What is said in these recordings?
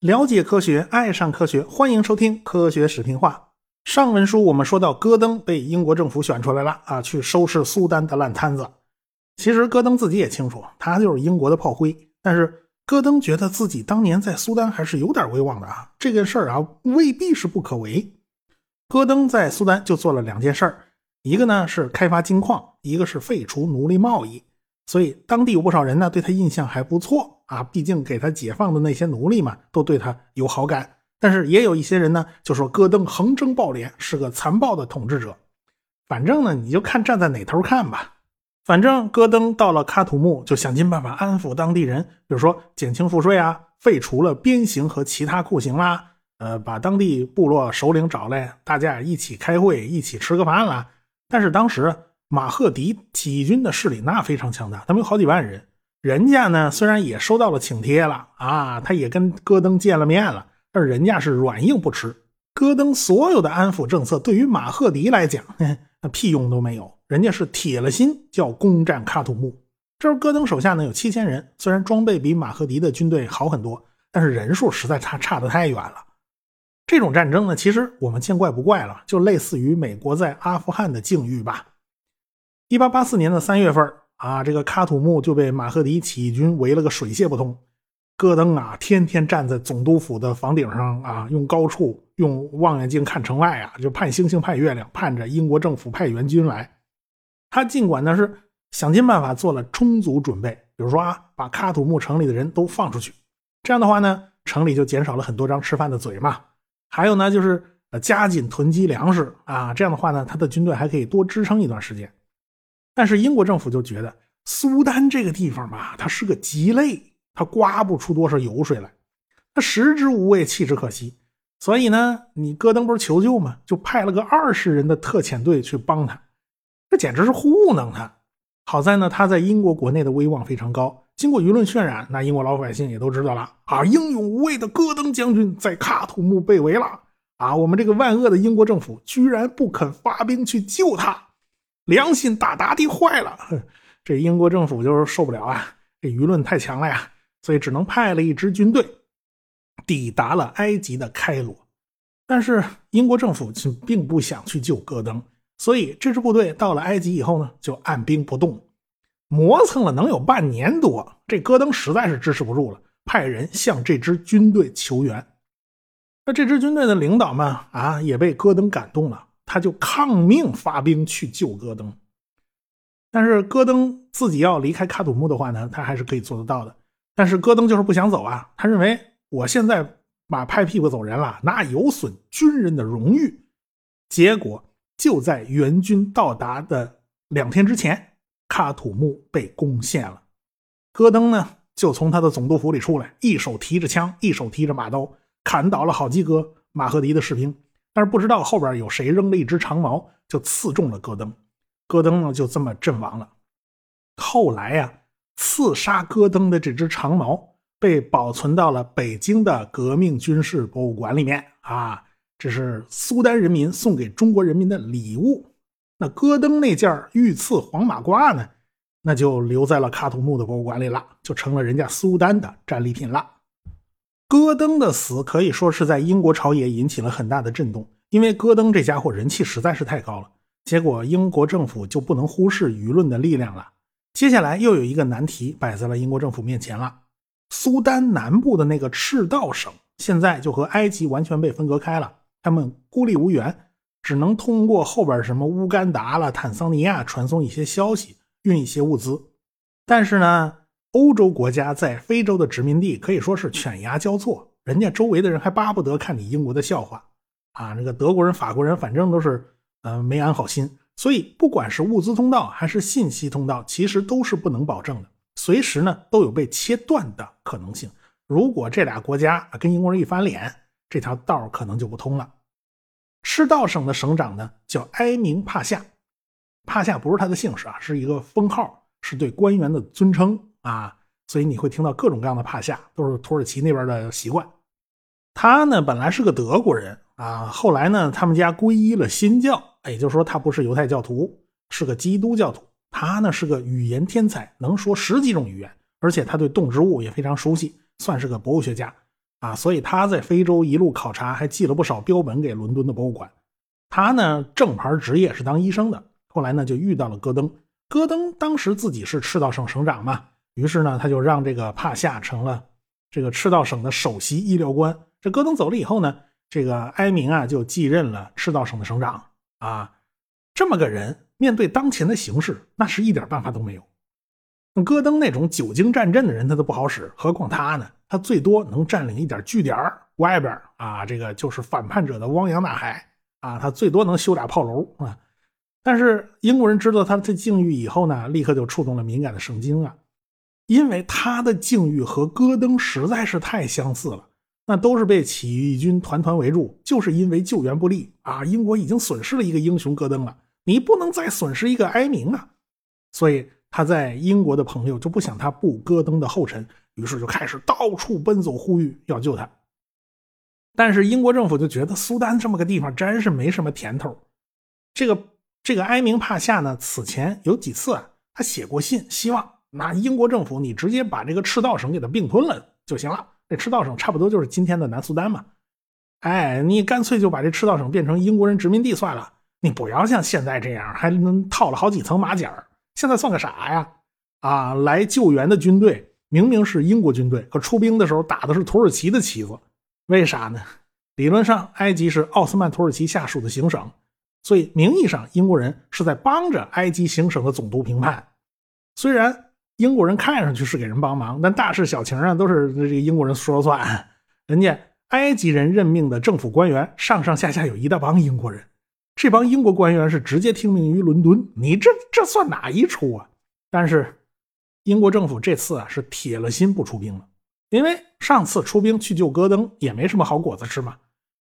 了解科学，爱上科学，欢迎收听科学视频化。上文书我们说到，戈登被英国政府选出来了啊，去收拾苏丹的烂摊子。其实戈登自己也清楚，他就是英国的炮灰。但是戈登觉得自己当年在苏丹还是有点威望的啊，这个事儿啊未必是不可为。戈登在苏丹就做了两件事儿，一个呢是开发金矿，一个是废除奴隶贸易。所以当地有不少人呢对他印象还不错啊，毕竟给他解放的那些奴隶嘛，都对他有好感。但是也有一些人呢，就说戈登横征暴敛，是个残暴的统治者。反正呢，你就看站在哪头看吧。反正戈登到了喀土穆，就想尽办法安抚当地人，比如说减轻赋税啊，废除了鞭刑和其他酷刑啦，呃，把当地部落首领找来，大家一起开会，一起吃个饭啦。但是当时马赫迪起义军的势力那非常强大，他们有好几万人，人家呢虽然也收到了请帖了啊，他也跟戈登见了面了。但是人家是软硬不吃，戈登所有的安抚政策对于马赫迪来讲，那屁用都没有。人家是铁了心要攻占喀土穆。这时候戈登手下呢有七千人，虽然装备比马赫迪的军队好很多，但是人数实在差差得太远了。这种战争呢，其实我们见怪不怪了，就类似于美国在阿富汗的境遇吧。一八八四年的三月份啊，这个喀土穆就被马赫迪起义军围了个水泄不通。戈登啊，天天站在总督府的房顶上啊，用高处用望远镜看城外啊，就盼星星盼月亮，盼着英国政府派援军来。他尽管呢是想尽办法做了充足准备，比如说啊，把喀土穆城里的人都放出去，这样的话呢，城里就减少了很多张吃饭的嘴嘛。还有呢，就是呃加紧囤积粮食啊，这样的话呢，他的军队还可以多支撑一段时间。但是英国政府就觉得苏丹这个地方吧，它是个鸡肋。它刮不出多少油水来，它食之无味，弃之可惜。所以呢，你戈登不是求救吗？就派了个二十人的特遣队去帮他，这简直是糊弄他。好在呢，他在英国国内的威望非常高，经过舆论渲染，那英国老百姓也都知道了啊，英勇无畏的戈登将军在喀土穆被围了啊，我们这个万恶的英国政府居然不肯发兵去救他，良心大大的坏了。这英国政府就是受不了啊，这舆论太强了呀。所以只能派了一支军队，抵达了埃及的开罗。但是英国政府却并不想去救戈登，所以这支部队到了埃及以后呢，就按兵不动，磨蹭了能有半年多。这戈登实在是支持不住了，派人向这支军队求援。那这支军队的领导们啊，也被戈登感动了，他就抗命发兵去救戈登。但是戈登自己要离开卡土木的话呢，他还是可以做得到的。但是戈登就是不想走啊！他认为我现在马拍屁股走人了，那有损军人的荣誉。结果就在援军到达的两天之前，卡土木被攻陷了。戈登呢，就从他的总督府里出来，一手提着枪，一手提着马刀，砍倒了好几个马赫迪的士兵。但是不知道后边有谁扔了一支长矛，就刺中了戈登。戈登呢，就这么阵亡了。后来呀。刺杀戈登的这支长矛被保存到了北京的革命军事博物馆里面啊，这是苏丹人民送给中国人民的礼物。那戈登那件御赐黄马褂呢，那就留在了喀土穆的博物馆里了，就成了人家苏丹的战利品了。戈登的死可以说是在英国朝野引起了很大的震动，因为戈登这家伙人气实在是太高了，结果英国政府就不能忽视舆论的力量了。接下来又有一个难题摆在了英国政府面前了。苏丹南部的那个赤道省现在就和埃及完全被分隔开了，他们孤立无援，只能通过后边什么乌干达了、坦桑尼亚传送一些消息，运一些物资。但是呢，欧洲国家在非洲的殖民地可以说是犬牙交错，人家周围的人还巴不得看你英国的笑话啊！那个德国人、法国人反正都是呃没安好心。所以，不管是物资通道还是信息通道，其实都是不能保证的，随时呢都有被切断的可能性。如果这俩国家跟英国人一翻脸，这条道可能就不通了。赤道省的省长呢叫埃明帕夏，帕夏不是他的姓氏啊，是一个封号，是对官员的尊称啊。所以你会听到各种各样的帕夏，都是土耳其那边的习惯。他呢本来是个德国人啊，后来呢他们家皈依了新教。也就是说，他不是犹太教徒，是个基督教徒。他呢是个语言天才，能说十几种语言，而且他对动植物也非常熟悉，算是个博物学家啊。所以他在非洲一路考察，还寄了不少标本给伦敦的博物馆。他呢正牌职业是当医生的，后来呢就遇到了戈登。戈登当时自己是赤道省省长嘛，于是呢他就让这个帕夏成了这个赤道省的首席医疗官。这戈登走了以后呢，这个埃明啊就继任了赤道省的省长啊。这么个人面对当前的形势，那是一点办法都没有。戈登那种久经战阵的人，他都不好使，何况他呢？他最多能占领一点据点外边啊，这个就是反叛者的汪洋大海啊，他最多能修俩炮楼啊。但是英国人知道他的境遇以后呢，立刻就触动了敏感的神经啊，因为他的境遇和戈登实在是太相似了。那都是被起义军团团围住，就是因为救援不力啊！英国已经损失了一个英雄戈登了，你不能再损失一个埃明啊！所以他在英国的朋友就不想他步戈登的后尘，于是就开始到处奔走呼吁要救他。但是英国政府就觉得苏丹这么个地方真是没什么甜头。这个这个埃明帕夏呢，此前有几次啊，他写过信，希望那英国政府你直接把这个赤道省给他并吞了就行了。这赤道省差不多就是今天的南苏丹嘛，哎，你干脆就把这赤道省变成英国人殖民地算了，你不要像现在这样还能套了好几层马甲现在算个啥呀？啊，来救援的军队明明是英国军队，可出兵的时候打的是土耳其的旗子，为啥呢？理论上，埃及是奥斯曼土耳其下属的行省，所以名义上英国人是在帮着埃及行省的总督评判，虽然。英国人看上去是给人帮忙，但大事小情啊都是这个英国人说了算。人家埃及人任命的政府官员上上下下有一大帮英国人，这帮英国官员是直接听命于伦敦。你这这算哪一出啊？但是英国政府这次啊是铁了心不出兵了，因为上次出兵去救戈登也没什么好果子吃嘛。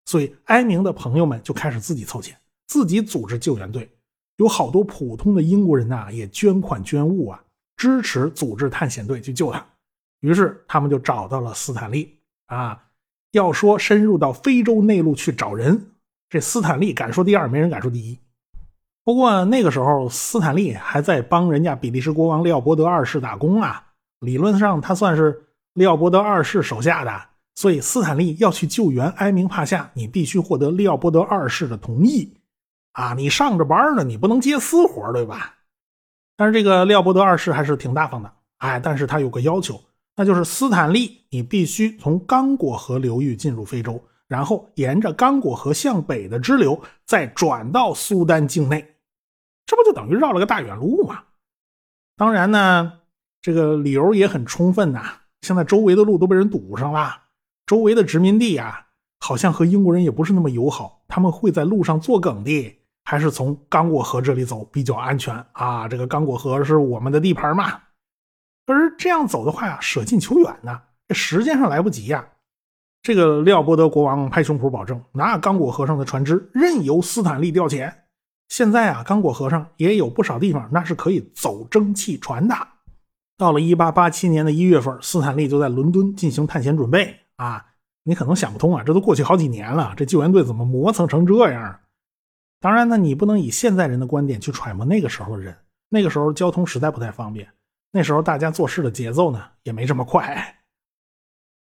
所以埃明的朋友们就开始自己凑钱，自己组织救援队，有好多普通的英国人呐也捐款捐物啊。支持组织探险队去救他，于是他们就找到了斯坦利啊。要说深入到非洲内陆去找人，这斯坦利敢说第二，没人敢说第一。不过那个时候，斯坦利还在帮人家比利时国王利奥波德二世打工啊。理论上他算是利奥波德二世手下的，所以斯坦利要去救援埃明帕夏，你必须获得利奥波德二世的同意啊。你上着班呢，你不能接私活，对吧？但是这个利奥波德二世还是挺大方的，哎，但是他有个要求，那就是斯坦利，你必须从刚果河流域进入非洲，然后沿着刚果河向北的支流，再转到苏丹境内，这不就等于绕了个大远路吗？当然呢，这个理由也很充分呐。现在周围的路都被人堵上了，周围的殖民地啊，好像和英国人也不是那么友好，他们会在路上作梗的。还是从刚果河这里走比较安全啊！这个刚果河是我们的地盘嘛。可是这样走的话呀，舍近求远呢，这时间上来不及呀。这个利奥波德国王拍胸脯保证，那刚果河上的船只任由斯坦利调遣。现在啊，刚果河上也有不少地方那是可以走蒸汽船的。到了1887年的一月份，斯坦利就在伦敦进行探险准备啊。你可能想不通啊，这都过去好几年了，这救援队怎么磨蹭成这样？当然呢，你不能以现在人的观点去揣摩那个时候的人。那个时候交通实在不太方便，那时候大家做事的节奏呢也没这么快。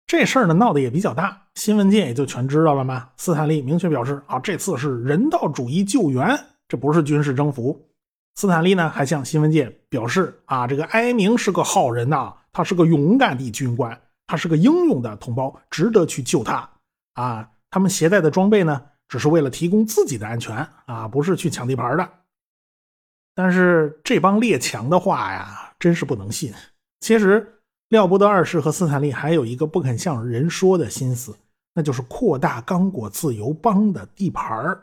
这事儿呢闹得也比较大，新闻界也就全知道了嘛。斯坦利明确表示啊，这次是人道主义救援，这不是军事征服。斯坦利呢还向新闻界表示啊，这个埃明是个好人呐，他是个勇敢的军官，他是个英勇的同胞，值得去救他啊。他们携带的装备呢？只是为了提供自己的安全啊，不是去抢地盘的。但是这帮列强的话呀，真是不能信。其实，廖伯德二世和斯坦利还有一个不肯向人说的心思，那就是扩大刚果自由邦的地盘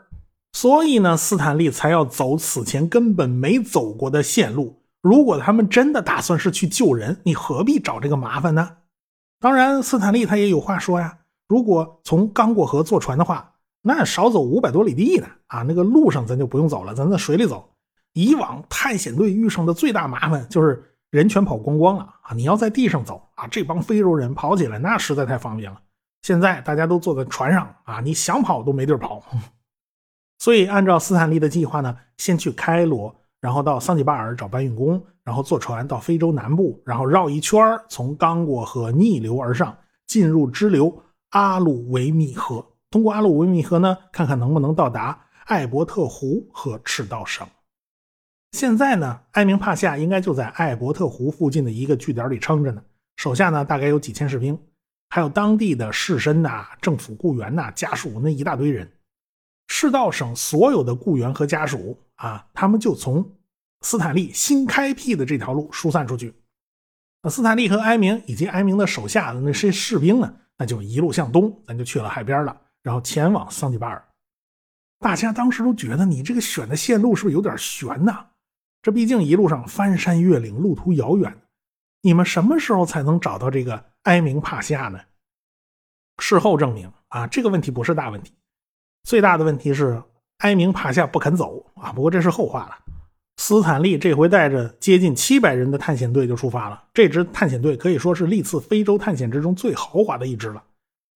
所以呢，斯坦利才要走此前根本没走过的线路。如果他们真的打算是去救人，你何必找这个麻烦呢？当然，斯坦利他也有话说呀。如果从刚果河坐船的话，那少走五百多里地呢啊！那个路上咱就不用走了，咱在水里走。以往探险队遇上的最大麻烦就是人全跑光光了啊！你要在地上走啊，这帮非洲人跑起来那实在太方便了。现在大家都坐在船上啊，你想跑都没地儿跑。所以按照斯坦利的计划呢，先去开罗，然后到桑吉巴尔找搬运工，然后坐船到非洲南部，然后绕一圈从刚果河逆流而上，进入支流阿鲁维米河。通过阿鲁维米河呢，看看能不能到达艾伯特湖和赤道省。现在呢，埃明帕夏应该就在艾伯特湖附近的一个据点里撑着呢，手下呢大概有几千士兵，还有当地的士绅呐、政府雇员呐、家属那一大堆人。赤道省所有的雇员和家属啊，他们就从斯坦利新开辟的这条路疏散出去。那斯坦利和埃明以及埃明的手下的那些士兵呢，那就一路向东，咱就去了海边了，然后前往桑吉巴尔。大家当时都觉得你这个选的线路是不是有点悬呐？这毕竟一路上翻山越岭，路途遥远，你们什么时候才能找到这个埃明帕夏呢？事后证明啊，这个问题不是大问题。最大的问题是埃明帕夏不肯走啊，不过这是后话了。斯坦利这回带着接近七百人的探险队就出发了。这支探险队可以说是历次非洲探险之中最豪华的一支了。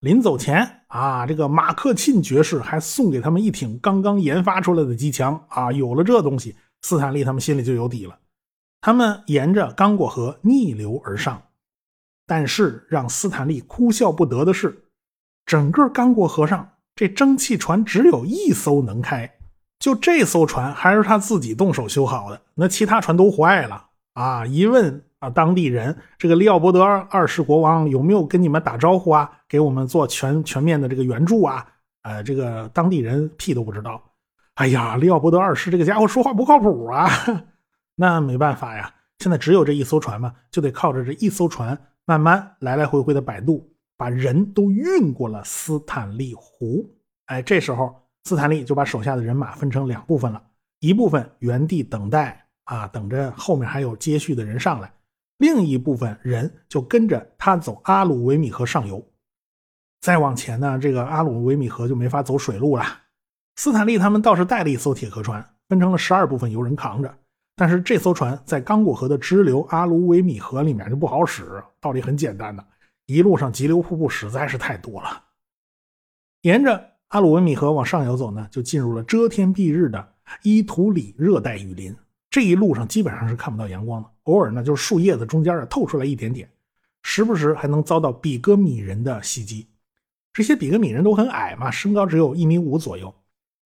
临走前啊，这个马克沁爵士还送给他们一挺刚刚研发出来的机枪啊。有了这东西，斯坦利他们心里就有底了。他们沿着刚果河逆流而上，但是让斯坦利哭笑不得的是，整个刚果河上。这蒸汽船只有一艘能开，就这艘船还是他自己动手修好的，那其他船都坏了啊！一问当地人，这个利奥波德二世国王有没有跟你们打招呼啊？给我们做全全面的这个援助啊？呃，这个当地人屁都不知道。哎呀，利奥波德二世这个家伙说话不靠谱啊！那没办法呀，现在只有这一艘船嘛，就得靠着这一艘船慢慢来来回回的摆渡。把人都运过了斯坦利湖，哎，这时候斯坦利就把手下的人马分成两部分了，一部分原地等待啊，等着后面还有接续的人上来；另一部分人就跟着他走阿鲁维米河上游。再往前呢，这个阿鲁维米河就没法走水路了。斯坦利他们倒是带了一艘铁壳船，分成了十二部分由人扛着，但是这艘船在刚果河的支流阿鲁维米河里面就不好使。道理很简单的。一路上急流瀑布实在是太多了，沿着阿鲁维米河往上游走呢，就进入了遮天蔽日的伊图里热带雨林。这一路上基本上是看不到阳光的，偶尔呢就是树叶子中间啊透出来一点点，时不时还能遭到比格米人的袭击。这些比格米人都很矮嘛，身高只有一米五左右，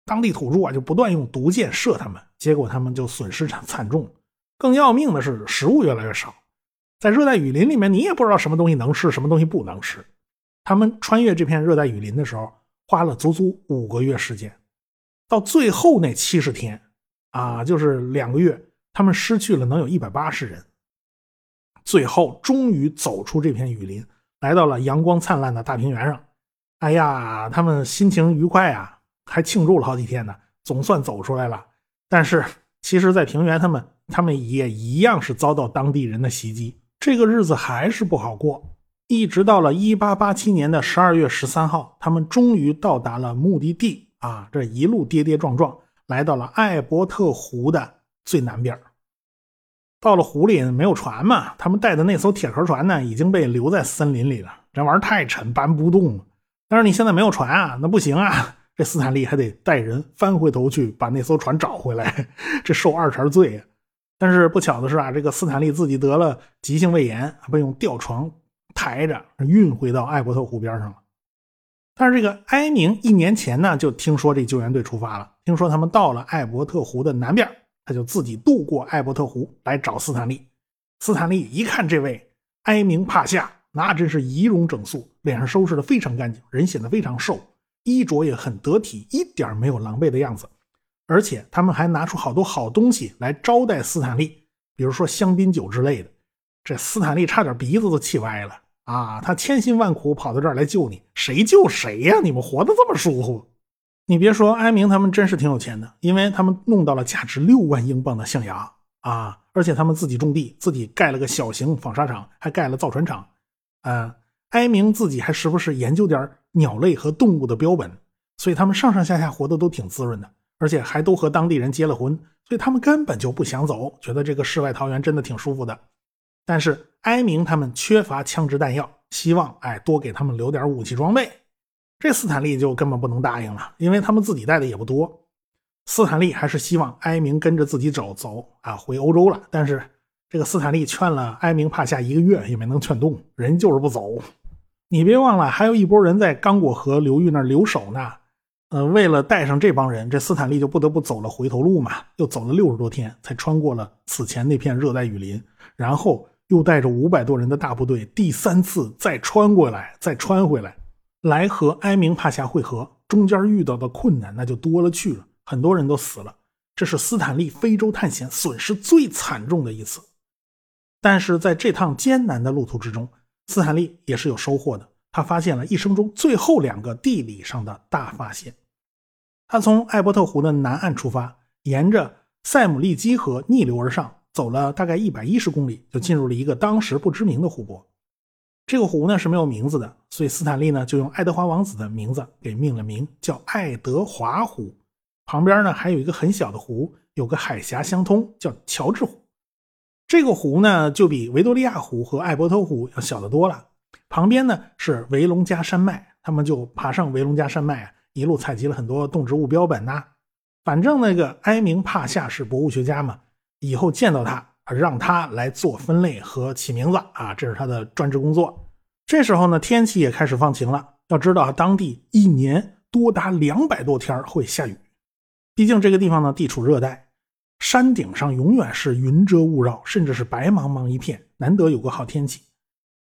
当地土著啊就不断用毒箭射他们，结果他们就损失惨惨重。更要命的是，食物越来越少。在热带雨林里面，你也不知道什么东西能吃，什么东西不能吃。他们穿越这片热带雨林的时候，花了足足五个月时间。到最后那七十天，啊，就是两个月，他们失去了能有一百八十人。最后，终于走出这片雨林，来到了阳光灿烂的大平原上。哎呀，他们心情愉快啊，还庆祝了好几天呢，总算走出来了。但是，其实，在平原，他们他们也一样是遭到当地人的袭击。这个日子还是不好过，一直到了一八八七年的十二月十三号，他们终于到达了目的地啊！这一路跌跌撞撞，来到了艾伯特湖的最南边。到了湖里没有船嘛，他们带的那艘铁壳船呢，已经被留在森林里了。这玩意儿太沉，搬不动了。但是你现在没有船啊，那不行啊！这斯坦利还得带人翻回头去把那艘船找回来，这受二茬罪啊！但是不巧的是啊，这个斯坦利自己得了急性胃炎，被用吊床抬着运回到艾伯特湖边上了。但是这个埃明一年前呢，就听说这救援队出发了，听说他们到了艾伯特湖的南边，他就自己渡过艾伯特湖来找斯坦利。斯坦利一看这位埃明帕夏，那真是仪容整肃，脸上收拾的非常干净，人显得非常瘦，衣着也很得体，一点没有狼狈的样子。而且他们还拿出好多好东西来招待斯坦利，比如说香槟酒之类的。这斯坦利差点鼻子都气歪了啊！他千辛万苦跑到这儿来救你，谁救谁呀？你们活得这么舒服？你别说，埃明他们真是挺有钱的，因为他们弄到了价值六万英镑的象牙啊！而且他们自己种地，自己盖了个小型纺纱厂，还盖了造船厂。啊，埃明自己还时不时研究点鸟类和动物的标本，所以他们上上下下活得都挺滋润的。而且还都和当地人结了婚，所以他们根本就不想走，觉得这个世外桃源真的挺舒服的。但是埃明他们缺乏枪支弹药，希望哎多给他们留点武器装备。这斯坦利就根本不能答应了，因为他们自己带的也不多。斯坦利还是希望埃明跟着自己走走啊，回欧洲了。但是这个斯坦利劝了埃明帕夏一个月也没能劝动，人就是不走。你别忘了，还有一波人在刚果河流域那儿留守呢。呃，为了带上这帮人，这斯坦利就不得不走了回头路嘛，又走了六十多天，才穿过了此前那片热带雨林，然后又带着五百多人的大部队，第三次再穿过来，再穿回来，来和埃明帕夏会合。中间遇到的困难那就多了去了，很多人都死了，这是斯坦利非洲探险损失最惨重的一次。但是在这趟艰难的路途之中，斯坦利也是有收获的。他发现了一生中最后两个地理上的大发现。他从艾伯特湖的南岸出发，沿着塞姆利基河逆流而上，走了大概一百一十公里，就进入了一个当时不知名的湖泊。这个湖呢是没有名字的，所以斯坦利呢就用爱德华王子的名字给命了名，叫爱德华湖。旁边呢还有一个很小的湖，有个海峡相通，叫乔治湖。这个湖呢就比维多利亚湖和艾伯特湖要小得多了。旁边呢是维隆加山脉，他们就爬上维隆加山脉啊，一路采集了很多动植物标本呐。反正那个埃明帕夏是博物学家嘛，以后见到他，让他来做分类和起名字啊，这是他的专职工作。这时候呢，天气也开始放晴了。要知道，当地一年多达两百多天会下雨，毕竟这个地方呢地处热带，山顶上永远是云遮雾绕，甚至是白茫茫一片，难得有个好天气。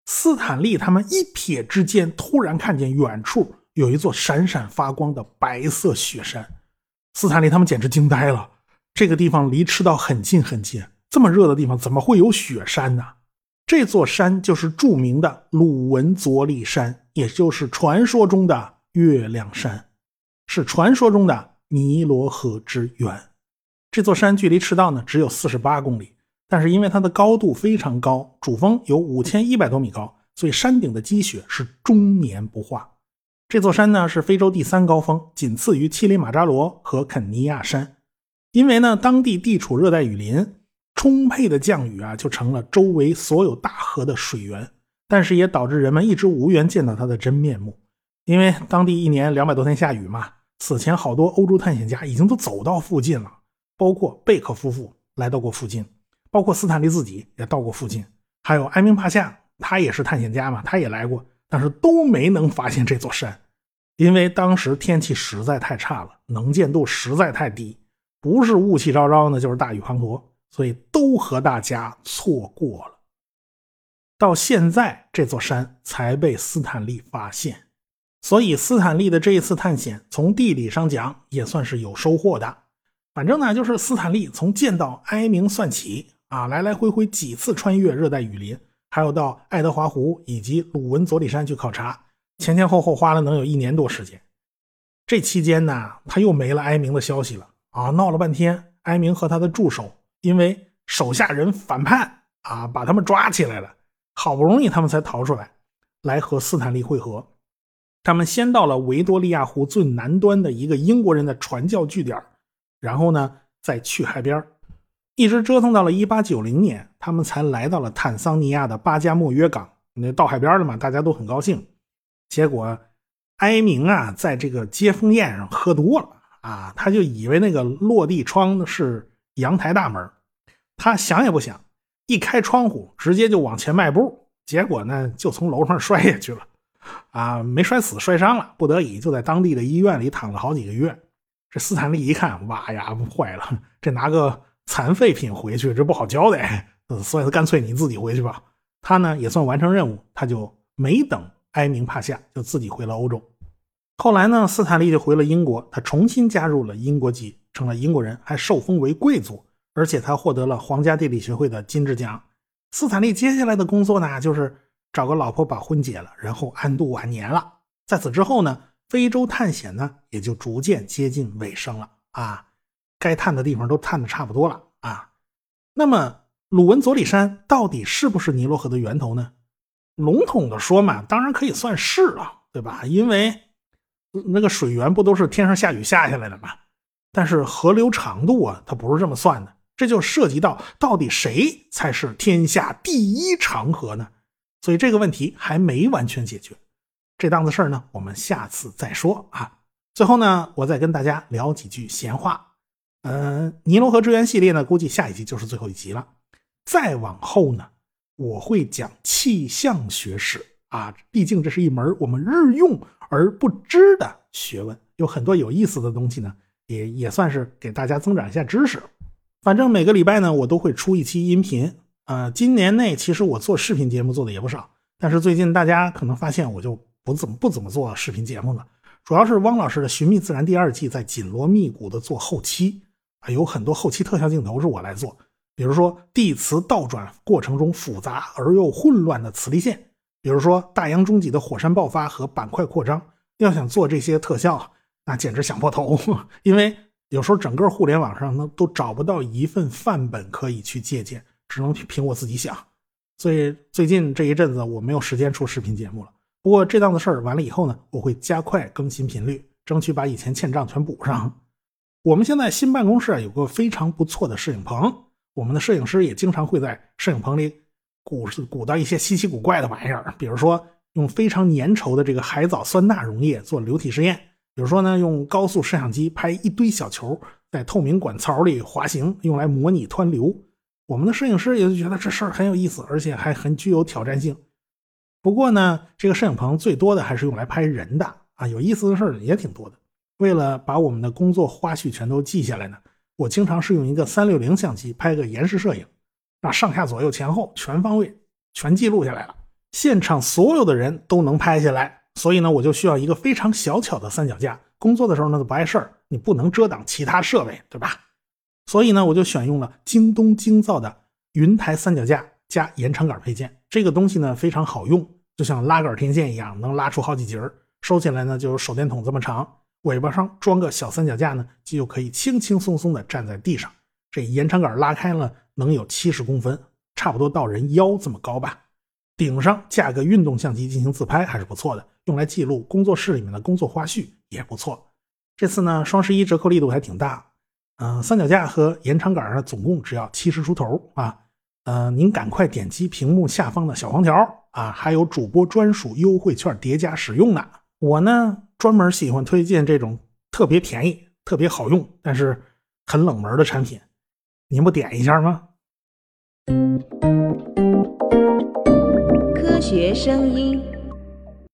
斯坦利他们一瞥之间，突然看见远处有一座闪闪发光的白色雪山。斯坦利他们简直惊呆了。这个地方离赤道很近很近，这么热的地方怎么会有雪山呢？这座山就是著名的鲁文佐里山，也就是传说中的月亮山，是传说中的尼罗河之源。这座山距离赤道呢只有四十八公里。但是因为它的高度非常高，主峰有五千一百多米高，所以山顶的积雪是终年不化。这座山呢是非洲第三高峰，仅次于乞力马扎罗和肯尼亚山。因为呢当地地处热带雨林，充沛的降雨啊就成了周围所有大河的水源，但是也导致人们一直无缘见到它的真面目。因为当地一年两百多天下雨嘛，此前好多欧洲探险家已经都走到附近了，包括贝克夫妇来到过附近。包括斯坦利自己也到过附近，还有埃明帕夏，他也是探险家嘛，他也来过，但是都没能发现这座山，因为当时天气实在太差了，能见度实在太低，不是雾气昭昭呢，就是大雨滂沱，所以都和大家错过了。到现在，这座山才被斯坦利发现，所以斯坦利的这一次探险，从地理上讲也算是有收获的。反正呢，就是斯坦利从见到埃明算起。啊，来来回回几次穿越热带雨林，还有到爱德华湖以及鲁文佐里山去考察，前前后后花了能有一年多时间。这期间呢，他又没了埃明的消息了啊，闹了半天，埃明和他的助手因为手下人反叛啊，把他们抓起来了，好不容易他们才逃出来，来和斯坦利会合。他们先到了维多利亚湖最南端的一个英国人的传教据点，然后呢，再去海边一直折腾到了一八九零年，他们才来到了坦桑尼亚的巴加莫约港。那到海边了嘛，大家都很高兴。结果，埃明啊，在这个接风宴上喝多了啊，他就以为那个落地窗是阳台大门，他想也不想，一开窗户，直接就往前迈步，结果呢，就从楼上摔下去了。啊，没摔死，摔伤了，不得已就在当地的医院里躺了好几个月。这斯坦利一看，哇呀，坏了，这拿个。残废品回去这不好交代，所以他干脆你自己回去吧。他呢也算完成任务，他就没等埃明帕夏，就自己回了欧洲。后来呢，斯坦利就回了英国，他重新加入了英国籍，成了英国人，还受封为贵族，而且他获得了皇家地理学会的金质奖。斯坦利接下来的工作呢，就是找个老婆把婚结了，然后安度晚年了。在此之后呢，非洲探险呢也就逐渐接近尾声了啊。该探的地方都探的差不多了啊，那么鲁文佐里山到底是不是尼罗河的源头呢？笼统的说嘛，当然可以算是了，对吧？因为那个水源不都是天上下雨下下来的吗？但是河流长度啊，它不是这么算的，这就涉及到到底谁才是天下第一长河呢？所以这个问题还没完全解决。这档子事儿呢，我们下次再说啊。最后呢，我再跟大家聊几句闲话。呃，尼罗河之源系列呢，估计下一集就是最后一集了。再往后呢，我会讲气象学史啊，毕竟这是一门我们日用而不知的学问，有很多有意思的东西呢，也也算是给大家增长一下知识。反正每个礼拜呢，我都会出一期音频。呃，今年内其实我做视频节目做的也不少，但是最近大家可能发现我就不怎么不怎么做视频节目了，主要是汪老师的《寻觅自然》第二季在紧锣密鼓的做后期。啊有很多后期特效镜头是我来做，比如说地磁倒转过程中复杂而又混乱的磁力线，比如说大洋中脊的火山爆发和板块扩张。要想做这些特效啊，那简直想破头，因为有时候整个互联网上呢都找不到一份范本可以去借鉴，只能凭我自己想。所以最近这一阵子我没有时间出视频节目了。不过这档子事儿完了以后呢，我会加快更新频率，争取把以前欠账全补上。我们现在新办公室啊，有个非常不错的摄影棚，我们的摄影师也经常会在摄影棚里鼓鼓捣一些稀奇古怪的玩意儿，比如说用非常粘稠的这个海藻酸钠溶液做流体实验，比如说呢用高速摄像机拍一堆小球在透明管槽里滑行，用来模拟湍流。我们的摄影师也就觉得这事儿很有意思，而且还很具有挑战性。不过呢，这个摄影棚最多的还是用来拍人的啊，有意思的事儿也挺多的。为了把我们的工作花絮全都记下来呢，我经常是用一个三六零相机拍个延时摄影，那上下左右前后全方位全记录下来了，现场所有的人都能拍下来。所以呢，我就需要一个非常小巧的三脚架，工作的时候呢不碍事儿，你不能遮挡其他设备，对吧？所以呢，我就选用了京东精造的云台三脚架加延长杆配件，这个东西呢非常好用，就像拉杆天线一样，能拉出好几节儿，收起来呢就有手电筒这么长。尾巴上装个小三脚架呢，就可以轻轻松松的站在地上。这延长杆拉开了，能有七十公分，差不多到人腰这么高吧。顶上架个运动相机进行自拍还是不错的，用来记录工作室里面的工作花絮也不错。这次呢，双十一折扣力度还挺大。嗯，三脚架和延长杆呢，总共只要七十出头啊。呃，您赶快点击屏幕下方的小黄条啊，还有主播专属优惠券叠加使用呢。我呢。专门喜欢推荐这种特别便宜、特别好用，但是很冷门的产品，您不点一下吗？科学声音。